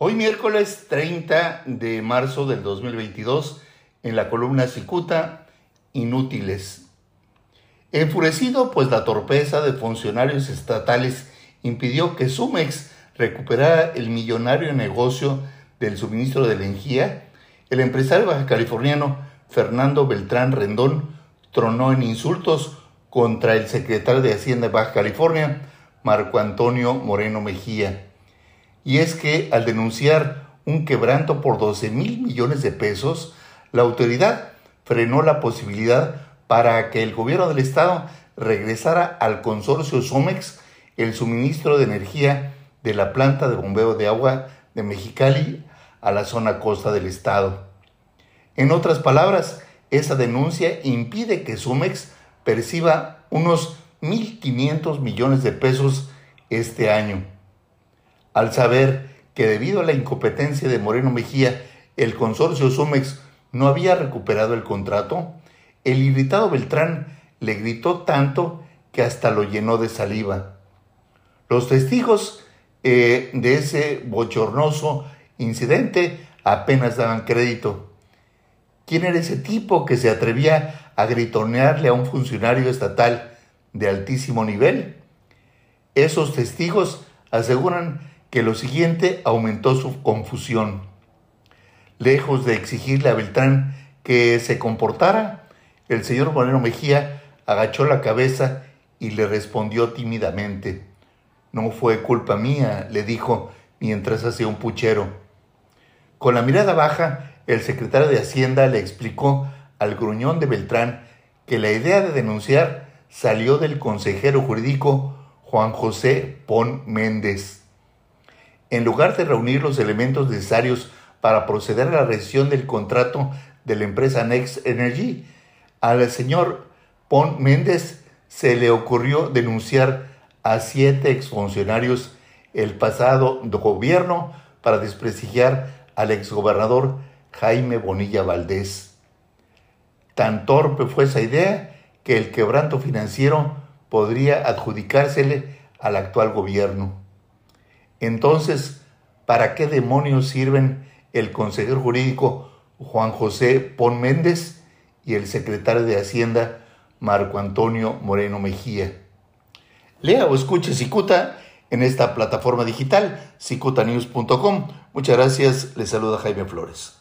Hoy miércoles 30 de marzo del 2022, en la columna Cicuta, Inútiles. Enfurecido, pues la torpeza de funcionarios estatales impidió que Sumex recuperara el millonario negocio del suministro de energía, el empresario baja californiano Fernando Beltrán Rendón tronó en insultos contra el secretario de Hacienda de Baja California, Marco Antonio Moreno Mejía y es que al denunciar un quebranto por 12 mil millones de pesos, la autoridad frenó la posibilidad para que el gobierno del estado regresara al consorcio Somex el suministro de energía de la planta de bombeo de agua de Mexicali a la zona costa del estado. En otras palabras, esa denuncia impide que Sumex perciba unos 1.500 millones de pesos este año al saber que debido a la incompetencia de Moreno Mejía, el consorcio Sumex no había recuperado el contrato, el irritado Beltrán le gritó tanto que hasta lo llenó de saliva. Los testigos eh, de ese bochornoso incidente apenas daban crédito. ¿Quién era ese tipo que se atrevía a gritonearle a un funcionario estatal de altísimo nivel? Esos testigos aseguran que lo siguiente aumentó su confusión. Lejos de exigirle a Beltrán que se comportara, el señor Moreno Mejía agachó la cabeza y le respondió tímidamente. No fue culpa mía, le dijo mientras hacía un puchero. Con la mirada baja, el secretario de Hacienda le explicó al gruñón de Beltrán que la idea de denunciar salió del consejero jurídico Juan José Pon Méndez en lugar de reunir los elementos necesarios para proceder a la rescisión del contrato de la empresa Next Energy, al señor Pon Méndez se le ocurrió denunciar a siete exfuncionarios el pasado gobierno para desprestigiar al exgobernador Jaime Bonilla Valdés. Tan torpe fue esa idea que el quebranto financiero podría adjudicársele al actual gobierno. Entonces, ¿para qué demonios sirven el consejero jurídico Juan José Pon Méndez y el secretario de Hacienda Marco Antonio Moreno Mejía? Lea o escuche Cicuta en esta plataforma digital, cicutanews.com. Muchas gracias, les saluda Jaime Flores.